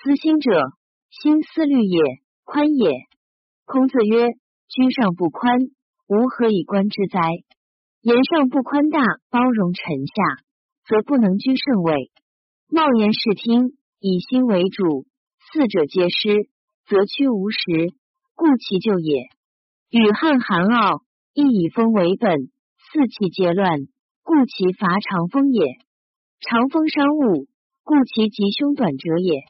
思心者，心思虑也，宽也。孔子曰：居上不宽，吾何以观之哉？言上不宽大，包容臣下，则不能居圣位。冒言视听，以心为主，四者皆失，则屈无实，故其就也。与汉韩傲，亦以风为本，四气皆乱，故其伐长风也。长风伤物，故其吉凶短者也。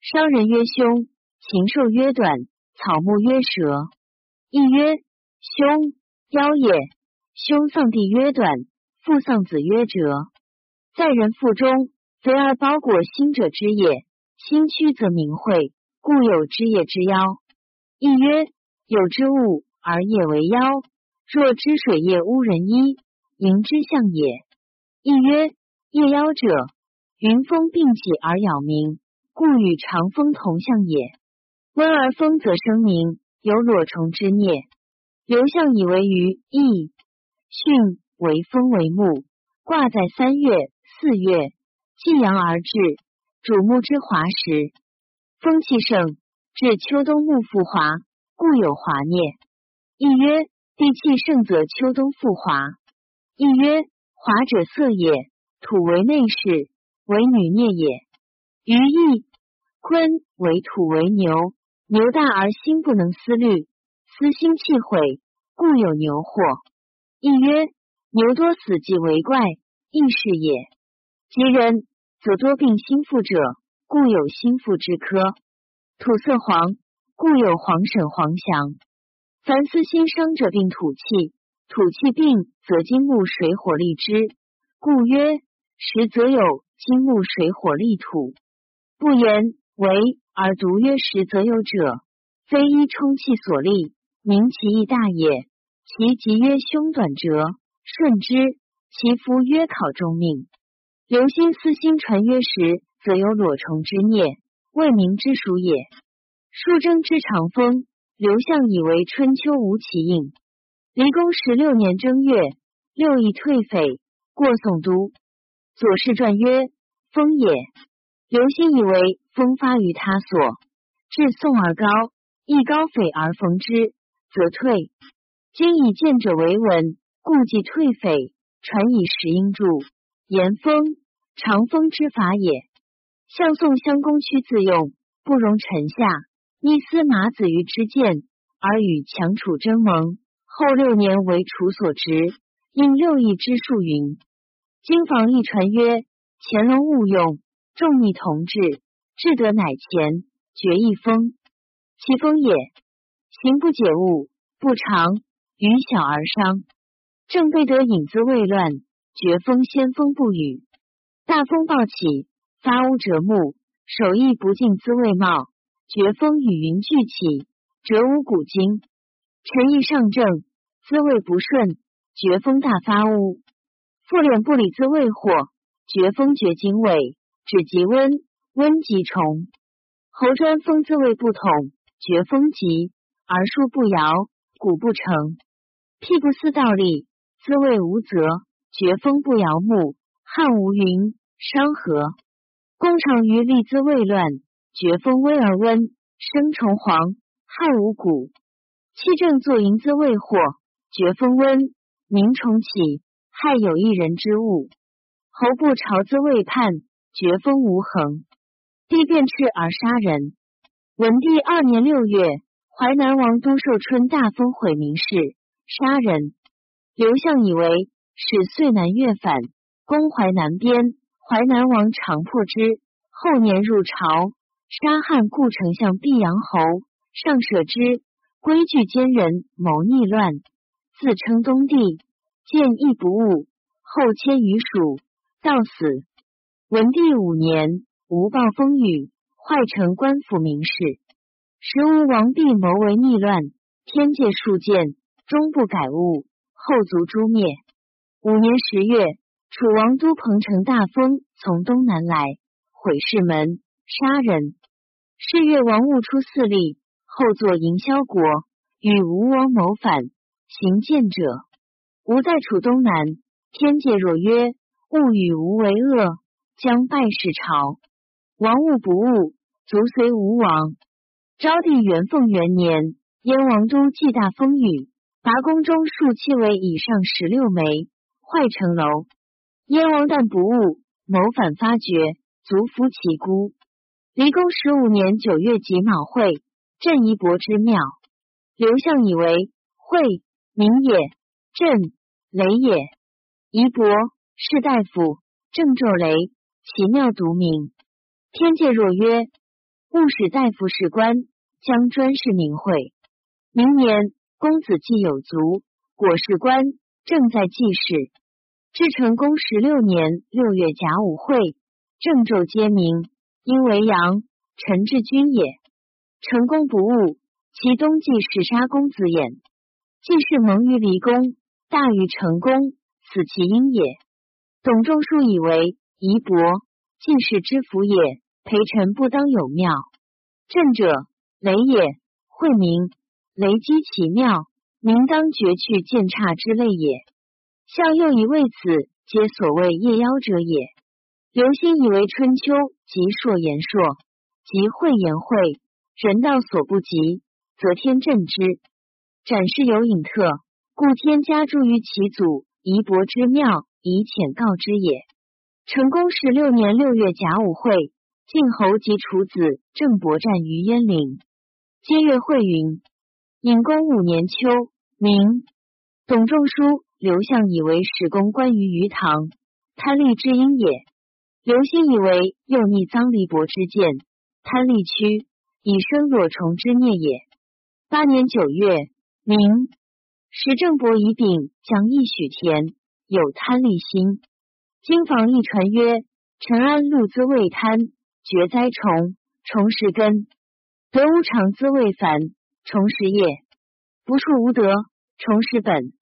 伤人曰凶，禽兽曰短，草木曰蛇。亦曰凶妖也。兄丧弟曰短，父丧子曰折。在人腹中，肥而包裹心者之也。心屈则明晦，故有之也之妖。亦曰有之物而业为妖。若之水液污人衣，迎之象也。亦曰夜妖者，云风并起而咬民，故与长风同象也。温而风则生明，有裸虫之孽。刘向以为鱼翼。巽为风为木，挂在三月、四月，继阳而至，主木之华时，风气盛，至秋冬木复华，故有华孽。亦曰地气盛则秋冬复华。亦曰华者色也，土为内饰，为女孽也。余亦坤为土为牛，牛大而心不能思虑，思心气毁，故有牛祸。亦曰：牛多死即为怪，亦是也。吉人则多病心腹者，故有心腹之科。土色黄，故有黄沈、黄祥。凡思心伤者，病土气。土气病，则金木水火利之，故曰实则有金木水火利土。不言为而独曰实则有者，非依充气所立，名其义大也。其吉曰凶短者，顺之；其夫曰考中命。流星私心传曰时，则有裸虫之孽，未明之属也。数征之长风，刘向以为春秋无其应。离公十六年正月，六邑退匪，过宋都。左氏传曰：风也。刘歆以为风发于他所，至宋而高，亦高匪而逢之，则退。今以见者为闻，故即退匪。传以石英著，言风长风之法也。向宋襄公屈自用，不容臣下，逆司马子于之见，而与强楚争盟。后六年为楚所执，因六艺之术云。经房一传曰：乾隆勿用，众逆同治，至得乃前决一风。其风也，行不解物，不长。于小而伤，正备得影子未乱，绝风先锋不语。大风暴起，发乌折木，手艺不尽滋味茂。绝风与云俱起，折无古今。臣意上正，滋味不顺，绝风大发乌。复敛不理滋味火，绝风绝经纬，指极温，温极虫。侯专风滋味不统，绝风急而树不摇，谷不成。辟不思道立，滋味无泽；绝风不摇木，汉无云。商和功成于利滋未乱，绝风微而温，生虫黄。汉无谷气正作营滋未火，绝风温，鸣虫起。害有一人之物。侯不朝滋未叛，绝风无恒，帝便斥而杀人。文帝二年六月，淮南王都寿春大风毁民事。杀人，刘向以为使遂南越反，攻淮南边，淮南王常破之。后年入朝，杀汉故丞相毕阳侯，上舍之，规矩奸人，谋逆乱，自称东帝，见义不务，后迁于蜀，到死。文帝五年，无暴风雨，坏成官府名士。时吴王毕谋为逆乱，天界数见。终不改物，后族诛灭。五年十月，楚王都彭城大风从东南来，毁市门，杀人。是月，王戊出四立，后作营销国，与吴王谋反。行谏者，吾在楚东南，天界若曰勿与吾为恶，将败事朝。王戊不务，卒随吴王。昭帝元凤元年，燕王都忌大风雨，拔宫中数七围以上十六枚，坏城楼。燕王但不误，谋反发觉，卒服其孤。离公十五年九月己卯会，镇仪伯之庙。刘向以为会名也，镇雷也。仪伯士大夫，正昼雷，其妙独名。天界若曰：务使大夫士官，将专事名会。明年公子既有卒，果士官正在祭事。至成公十六年六月甲午会，正昼皆明，因为阳，臣至君也。成公不误，其冬季是杀公子衍。既是蒙于离宫，大于成公，此其因也。董仲舒以为夷伯进士之福也，陪臣不当有庙。朕者雷也，惠民，雷击其庙，民当绝去见差之类也。孝又以为此，皆所谓夜妖者也。刘歆以为春秋即硕言硕，即会言会，人道所不及，则天正之。展示有隐特，故天加诸于其祖夷伯之庙，以遣告之也。成公十六年六月甲午会，晋侯及楚子郑伯战于鄢陵，皆月会云。隐公五年秋，明。董仲舒。刘向以为史公关于鱼塘贪利之因也，刘歆以为又逆臧离伯之见，贪利屈以生若虫之孽也。八年九月，明时郑伯以丙将一许田，有贪利心。经房一传曰：陈安禄资未贪，绝灾虫，虫食根；得无常资未反，虫食叶；不处无德，虫食本。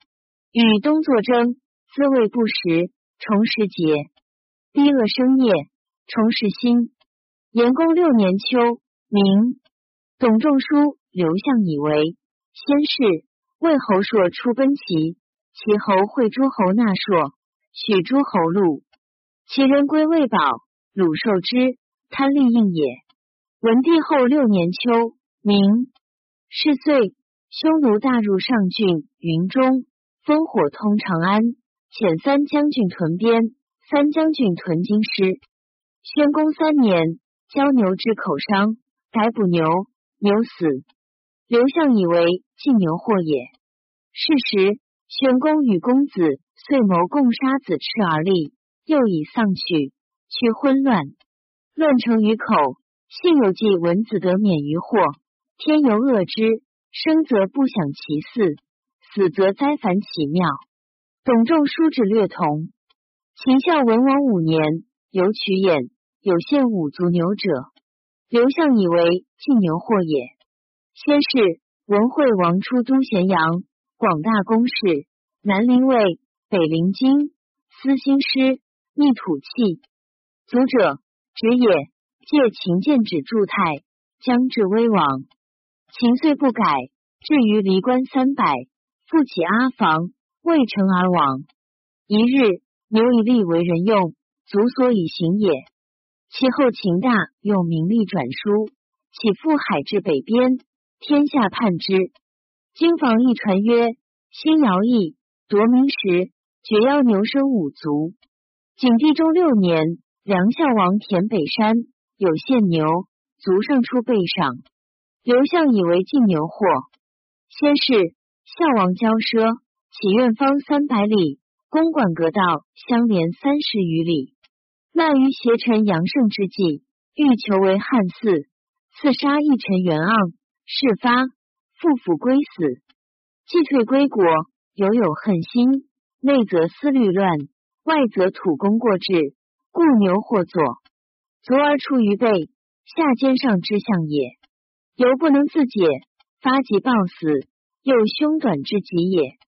与东作争，滋味不食，重食节；逼恶生业，重食心。延公六年秋，明。董仲舒、刘向以为先世，魏侯硕出奔齐，齐侯会诸侯纳硕，许诸侯禄，其人归魏保，鲁受之，贪利应也。文帝后六年秋，明是岁，匈奴大入上郡云中。烽火通长安，遣三将军屯边，三将军屯京师。宣公三年，交牛之口伤，逮捕牛，牛死。刘向以为禁牛祸也。是时，宣公与公子遂谋共杀子赤而立，又以丧去，去昏乱，乱成于口。幸有计闻子得免于祸，天由恶之，生则不享其祀。死则灾反起庙。董仲舒之略同。秦孝文王五年，有取眼，有献五足牛者。刘向以为禁牛祸也。先是，文惠王出都咸阳，广大宫室，南临魏，北临荆，司兴师，密土气。卒者，止也。借秦建止筑泰，将至危亡。秦遂不改，至于离关三百。复起阿房，未成而亡。一日，牛以利为人用，足所以行也。其后秦大用名利转书，起赴海至北边，天下叛之。经房一传曰：新尧邑夺民时，绝邀牛生五族。景帝中六年，梁孝王田北山有献牛，足上出背上。刘向以为禁牛祸，先是。孝王骄奢，起院方三百里，公馆阁道相连三十余里。那于邪臣杨胜之际，欲求为汉嗣，刺杀一臣袁盎，事发，复府归死。既退归国，犹有恨心，内则思虑乱，外则土公过至，故牛或作，卒而出于背，下肩上之象也。犹不能自解，发疾暴死。又凶短之极也。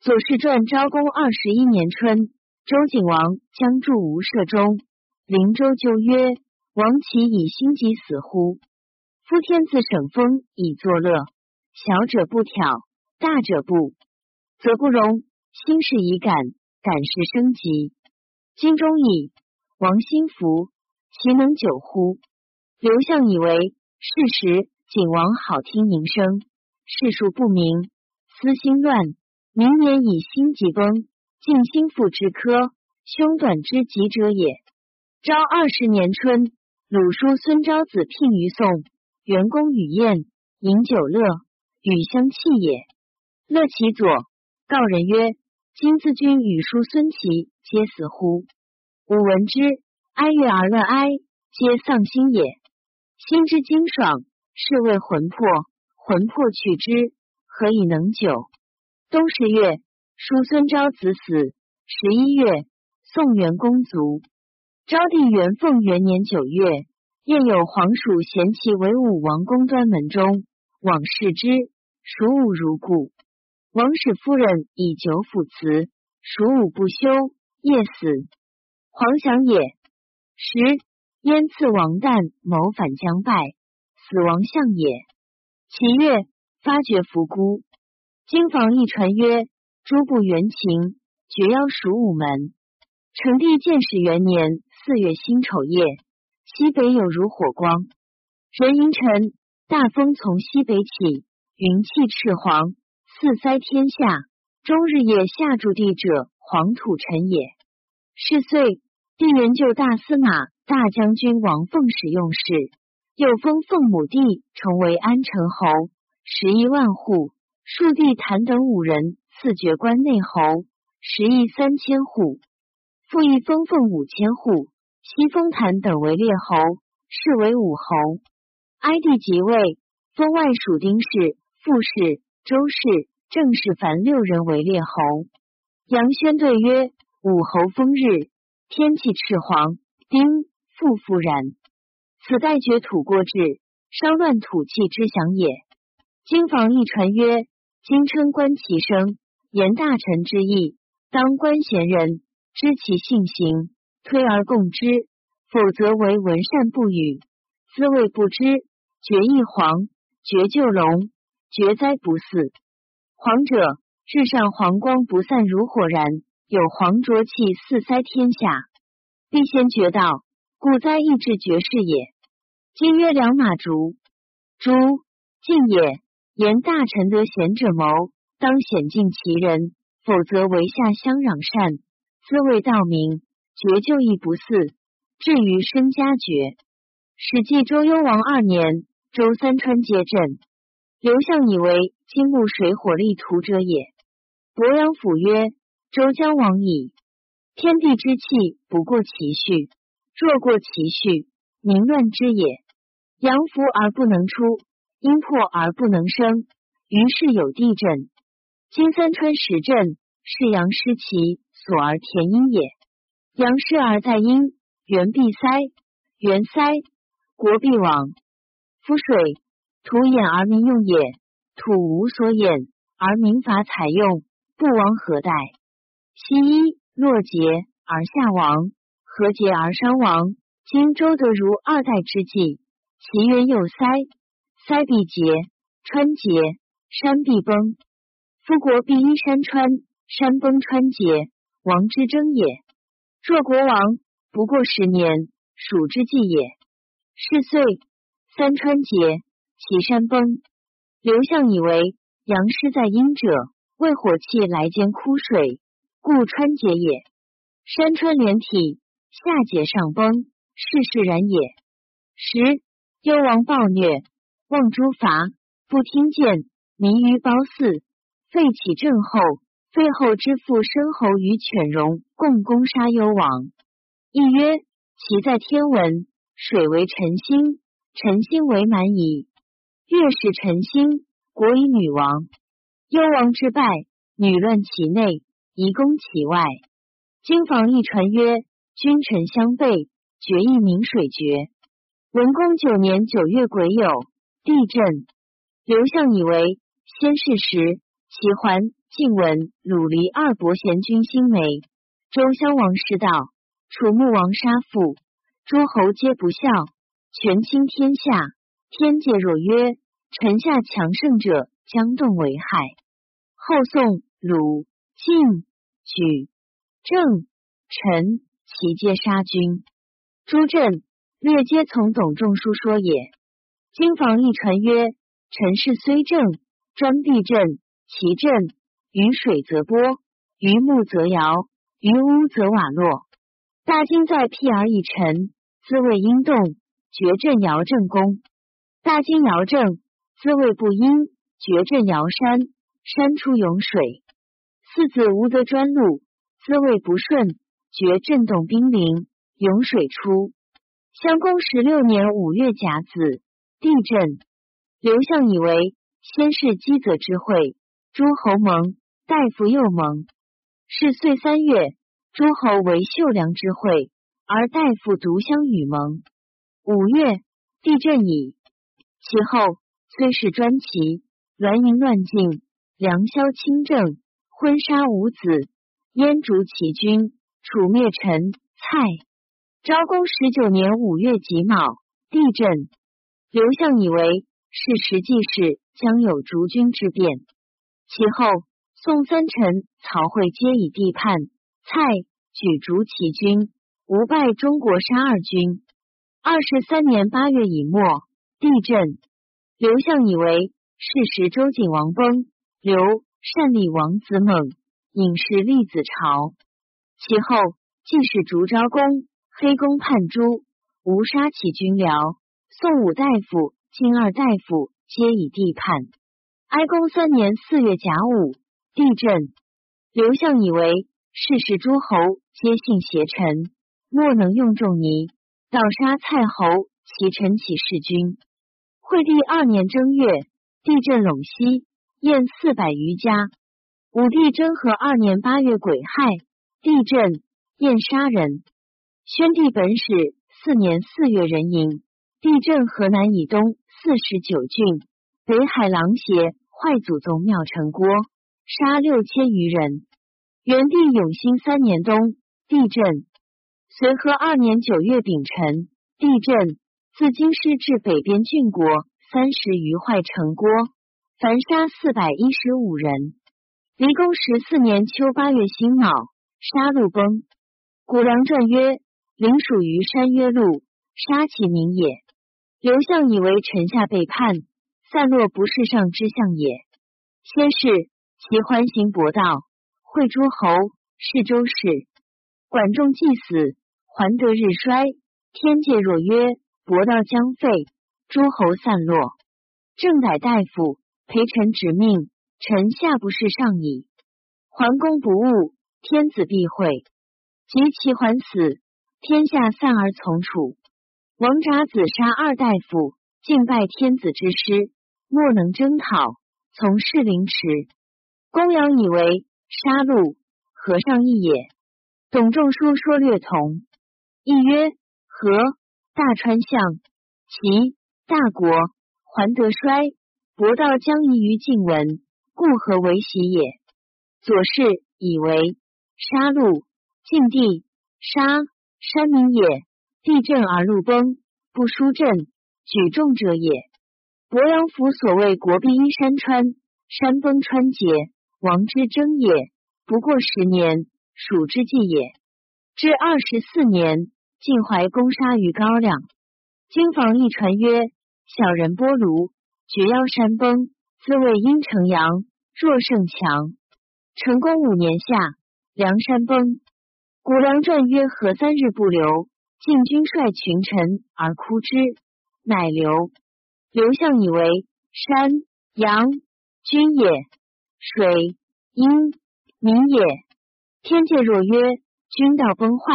左氏传昭公二十一年春，周景王将驻吴舍中，灵州就曰：“王其以心疾死乎？夫天自省风以作乐，小者不挑，大者不，则不容。心事已感，感事生疾。今中矣，王心服，其能久乎？”刘向以为事实，景王好听名声，世数不明，私心乱，明年以心疾崩，尽心腹之科，凶短之疾者也。昭二十年春，鲁叔孙昭子聘于宋，元公与宴，饮酒乐，与相弃也。乐其左告人曰：“今自君与叔孙齐皆死乎？”吾闻之，哀乐而乐哀，皆丧心也。心之精爽，是谓魂魄。魂魄去之，何以能久？冬十月，叔孙昭子死。十一月，宋元公卒。昭帝元凤元年九月，宴有皇属贤齐为武王公端门中，往视之，属武如故。王使夫人以酒抚辞，属武不休，夜死。皇享也。十燕刺王旦谋反将败，死亡相也。其月发觉伏孤，经房一传曰：诸部元情，绝邀属武门。成帝建始元年四月辛丑夜，西北有如火光，人迎晨，大风从西北起，云气赤黄，四塞天下。终日夜下注地者，黄土尘也。是岁，帝元就大司马、大将军王凤使用事，又封凤母弟重为安城侯，十一万户，数地坛等五人，赐爵关内侯，十亿三千户。复议封凤五千户，西封谭等为列侯，是为武侯。哀帝即位，封外属丁氏、傅氏、周氏、郑氏凡六人为列侯。杨宣对曰：“武侯封日，天气赤黄，丁复复然。此代绝土过至，稍乱土气之祥也。”经房一传曰：“今称观其声，言大臣之意，当观贤人。”知其性行，推而共之；否则为文善不语，滋味不知。绝一黄，绝就龙，绝灾不祀。黄者，日上黄光不散，如火燃，有黄浊气四塞天下，必先绝道，故灾亦至绝世也。今曰良马逐，诸敬也。言大臣得贤者谋，当显尽其人，否则为下相攘善。滋味道明，绝就亦不嗣。至于身家绝，史记周幽王二年，周三川皆震。刘向以为金木水火力图者也。伯阳府曰：周将亡矣。天地之气不过其序，若过其序，民乱之也。阳伏而不能出，阴破而不能生，于是有地震。今三川时震，是阳失其。所而田阴也，阳失而在阴，元闭塞，元塞，国必亡。夫水土掩而民用也，土无所掩而民法采用，不亡何待？其一若竭而下亡，何竭而商亡？今周得如二代之际，其源又塞，塞必竭，川竭，山必崩。夫国必依山川，山崩川竭。王之争也。若国王不过十年，蜀之计也。是岁，三川竭，其山崩。刘向以为阳失在阴者，为火气来兼枯水，故川竭也。山川连体，下竭上崩，世事然也。十，幽王暴虐，望诸伐，不听谏，民于褒姒，废起政后。废后之父申侯与犬戎共攻杀幽王，亦曰：其在天文，水为辰星，辰星为满矣。月是辰星，国以女王。幽王之败，女乱其内，夷攻其外。经房一传曰：君臣相背，决一明水决。文公九年九月癸酉，地震。刘向以为先是时，齐桓。晋文、鲁离二伯贤君兴美，周襄王失道，楚穆王杀父，诸侯皆不孝，权倾天下。天界若曰：臣下强盛者，将动为害。后宋、鲁、晋、举、郑、陈，其皆杀君。朱镇、略皆从董仲舒说也。经房一传曰：臣氏虽正，专避震，其震于水则波，于木则摇，于屋则瓦落。大经在辟而一沉，滋味阴动，绝震摇正宫。大金摇正，滋味不阴，绝震摇山，山出涌水。四子无得专禄，滋味不顺，绝震动兵临，涌水出。襄公十六年五月甲子，地震。刘向以为先是积泽之会，诸侯盟，大夫又盟。是岁三月，诸侯为秀梁之会，而大夫独相与盟。五月，地震矣。其后，虽是专齐，乱营乱境，梁萧亲政，婚杀五子，燕逐齐军，楚灭陈、蔡。昭公十九年五月己卯，地震。刘向以为是实际是将有逐军之变。其后，宋三臣曹惠皆以地叛，蔡举逐齐军，吴败中国杀二军。二十三年八月乙末，地震。刘向以为是时周景王崩，刘善立王子猛，引氏立子朝。其后，既是逐昭公。黑公叛诛，吴杀起军僚。宋五大夫、金二大夫皆以地叛。哀公三年四月甲午，地震。刘向以为世事诸侯皆信邪臣，莫能用仲尼，盗杀蔡侯，其臣起弑君。惠帝二年正月，地震陇西，燕四百余家。武帝征和二年八月癸亥，地震，燕杀人。宣帝本始四年四月壬寅，地震河南以东四十九郡，北海狼邪坏祖宗庙城郭，杀六千余人。元帝永兴三年冬，地震。随和二年九月丙辰，地震。自京师至北边郡国三十余坏城郭，凡杀四百一十五人。离公十四年秋八月辛卯，杀戮崩。古梁传曰。临属于山曰路，杀其民也。刘向以为臣下背叛，散落不是上之相也。先是，其欢行博道，会诸侯，是周氏，管仲既死，还得日衰，天界若曰博道将废，诸侯散落。正乃大夫，陪臣执命，臣下不是上矣。桓公不悟，天子必会。及其桓死。天下散而从楚，王札子杀二大夫，敬拜天子之师，莫能征讨，从事凌迟。公羊以为杀戮，和尚义也。董仲舒说略同，亦曰：和大川相，齐大国，还得衰，博道将夷于晋文，故何为喜也？左氏以为杀戮，晋地杀。山民也，地震而路崩，不输震，举重者也。鄱阳府所谓国必依山川，山崩川竭，王之争也。不过十年，蜀之计也。至二十四年，晋怀公杀于高粱。经房一传曰：小人波卢，绝腰山崩，自谓阴城阳，若胜强。成功五年夏，梁山崩。古梁传曰：“何三日不流，晋军率群臣而哭之，乃流。刘向以为山阳君也，水阴民也。天界若曰君道崩坏，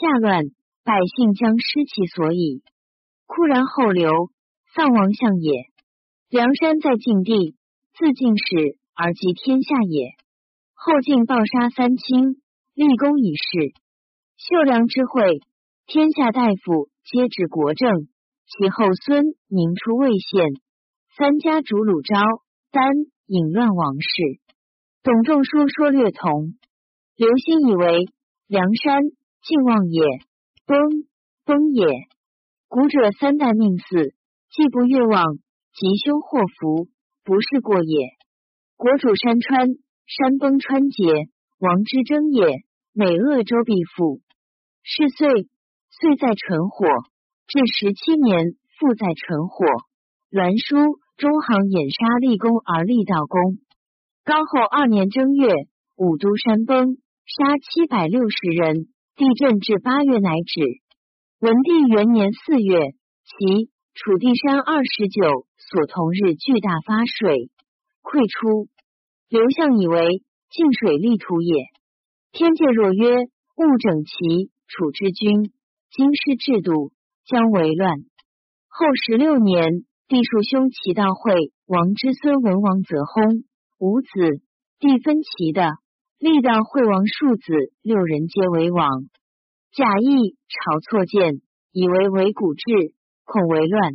下乱，百姓将失其所以，哭然后流，丧王相也。梁山在晋地，自晋始而及天下也。后晋暴杀三卿。”立功以事，秀良之会，天下大夫皆指国政。其后孙宁出魏县，三家主鲁昭、丹，引乱王室。董仲舒说略同。刘歆以为梁山晋望也，崩崩也。古者三代命祀，既不越望，吉凶祸福，不是过也。国主山川，山崩川竭，王之争也。美恶周必复，是岁岁在纯火，至十七年，复在纯火。栾书中行掩杀立功而立道功。高后二年正月，武都山崩，杀七百六十人。地震至八月乃止。文帝元年四月，其楚地山二十九所同日巨大发水溃出，刘向以为晋水利土也。天界若曰勿整齐楚之君，京师制度将为乱。后十六年，帝庶兄齐道会王之孙文王则薨，无子，帝分齐的。历代惠王庶子六人皆为王，贾谊朝错见，以为为古制，恐为乱。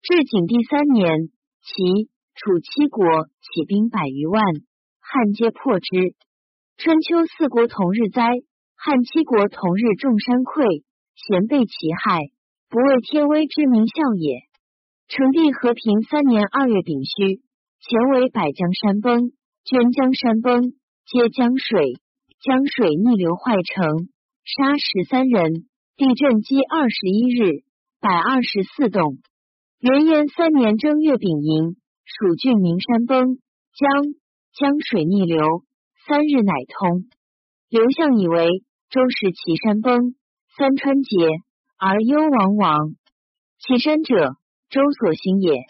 至景帝三年，齐楚七国起兵百余万，汉皆破之。春秋四国同日灾，汉七国同日众山溃，咸被其害，不为天威之名效也。成帝和平三年二月丙戌，前为百江山崩，捐江山崩。皆江水，江水逆流坏城，杀十三人。地震积二十一日，百二十四栋。元延三年正月丙寅，蜀郡名山崩，江江水逆流，三日乃通。刘向以为周时岐山崩，三川竭，而幽王亡。岐山者，周所兴也。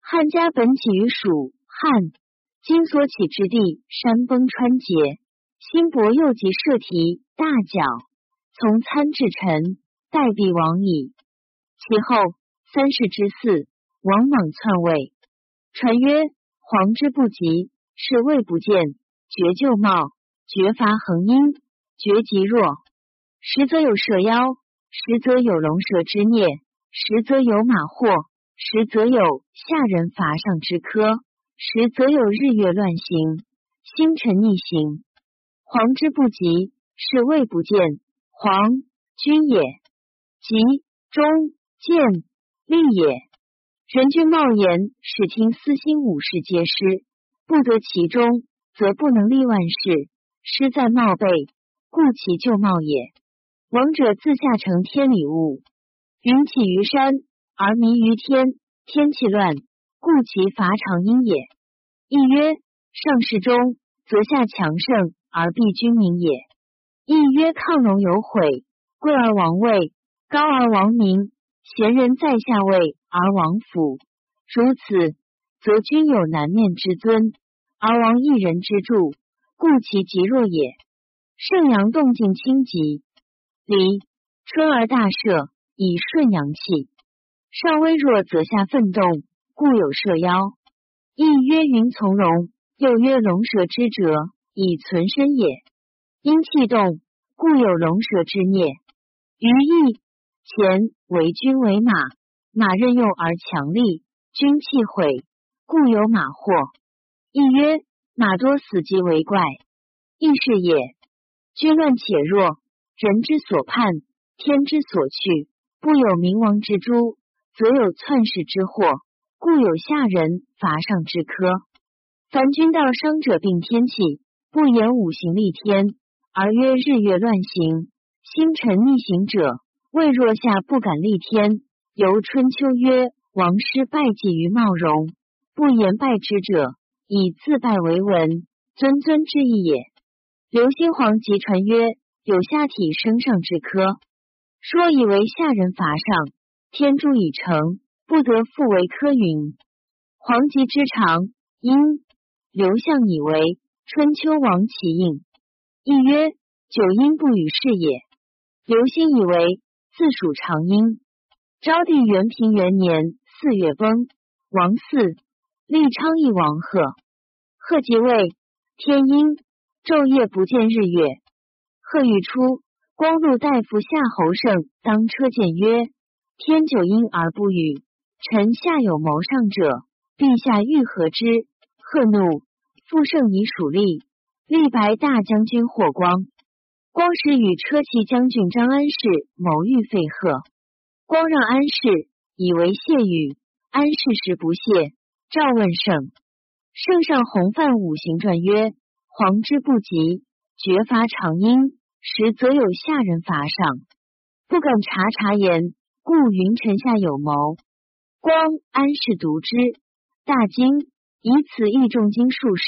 汉家本起于蜀汉。今所起之地，山崩川竭，辛伯又及射蹄大角，从参至臣，待必亡矣。其后三世之嗣，王莽篡位，传曰：皇之不及，是位不见，绝旧貌，绝伐恒阴，绝极弱。实则有蛇妖，实则有龙蛇之孽，实则有马祸，实则有下人伐上之科。时则有日月乱行，星辰逆行。皇之不及，是谓不见。皇君也，吉中见利也。人君冒言，使听私心五事皆失，不得其中，则不能立万事。失在冒背，故其就冒也。王者自下承天理物，云起于山而迷于天，天气乱。故其伐长阴也。亦曰：上世中，则下强盛而必君民也。亦曰：亢龙有悔，贵而王位，高而王名，贤人在下位而王府。如此，则君有南面之尊，而王一人之助，故其极弱也。圣阳动静清极，离春而大赦，以顺阳气。上微弱，则下奋动，故有射妖。亦曰云从龙，又曰龙蛇之者，以存身也。因气动，故有龙蛇之孽。于义前为君为马，马任用而强力，君气毁，故有马祸。亦曰马多死即为怪，亦是也。君乱且弱，人之所盼，天之所去，不有冥王之诛，则有篡世之祸。故有下人伐上之科。凡君道伤者，并天气，不言五行立天，而曰日月乱行，星辰逆行者，未若下不敢立天。由春秋曰：王师败绩于茂荣，不言败之者，以自败为文，尊尊之意也。刘兴皇即传曰：有下体升上之科，说以为下人伐上，天诛已成。不得复为科云。黄吉之长，因刘向以为春秋王其应，亦曰九阴不与是也。刘歆以为自属长阴。昭帝元平元年四月崩，王嗣，立昌邑王贺。贺即位，天阴，昼夜不见日月。贺欲出，光禄大夫夏侯胜当车谏曰：天九阴而不雨。臣下有谋上者，陛下欲何之？贺怒，复胜以属吏，立白大将军霍光。光时与车骑将军张安世谋欲废贺，光让安世，以为谢语。安世时不谢，召问圣。圣上洪范五行传曰：皇之不及，绝伐长阴，实则有下人伐上，不敢察察言。故云臣下有谋。光安是读之，大惊，以此议众经术士。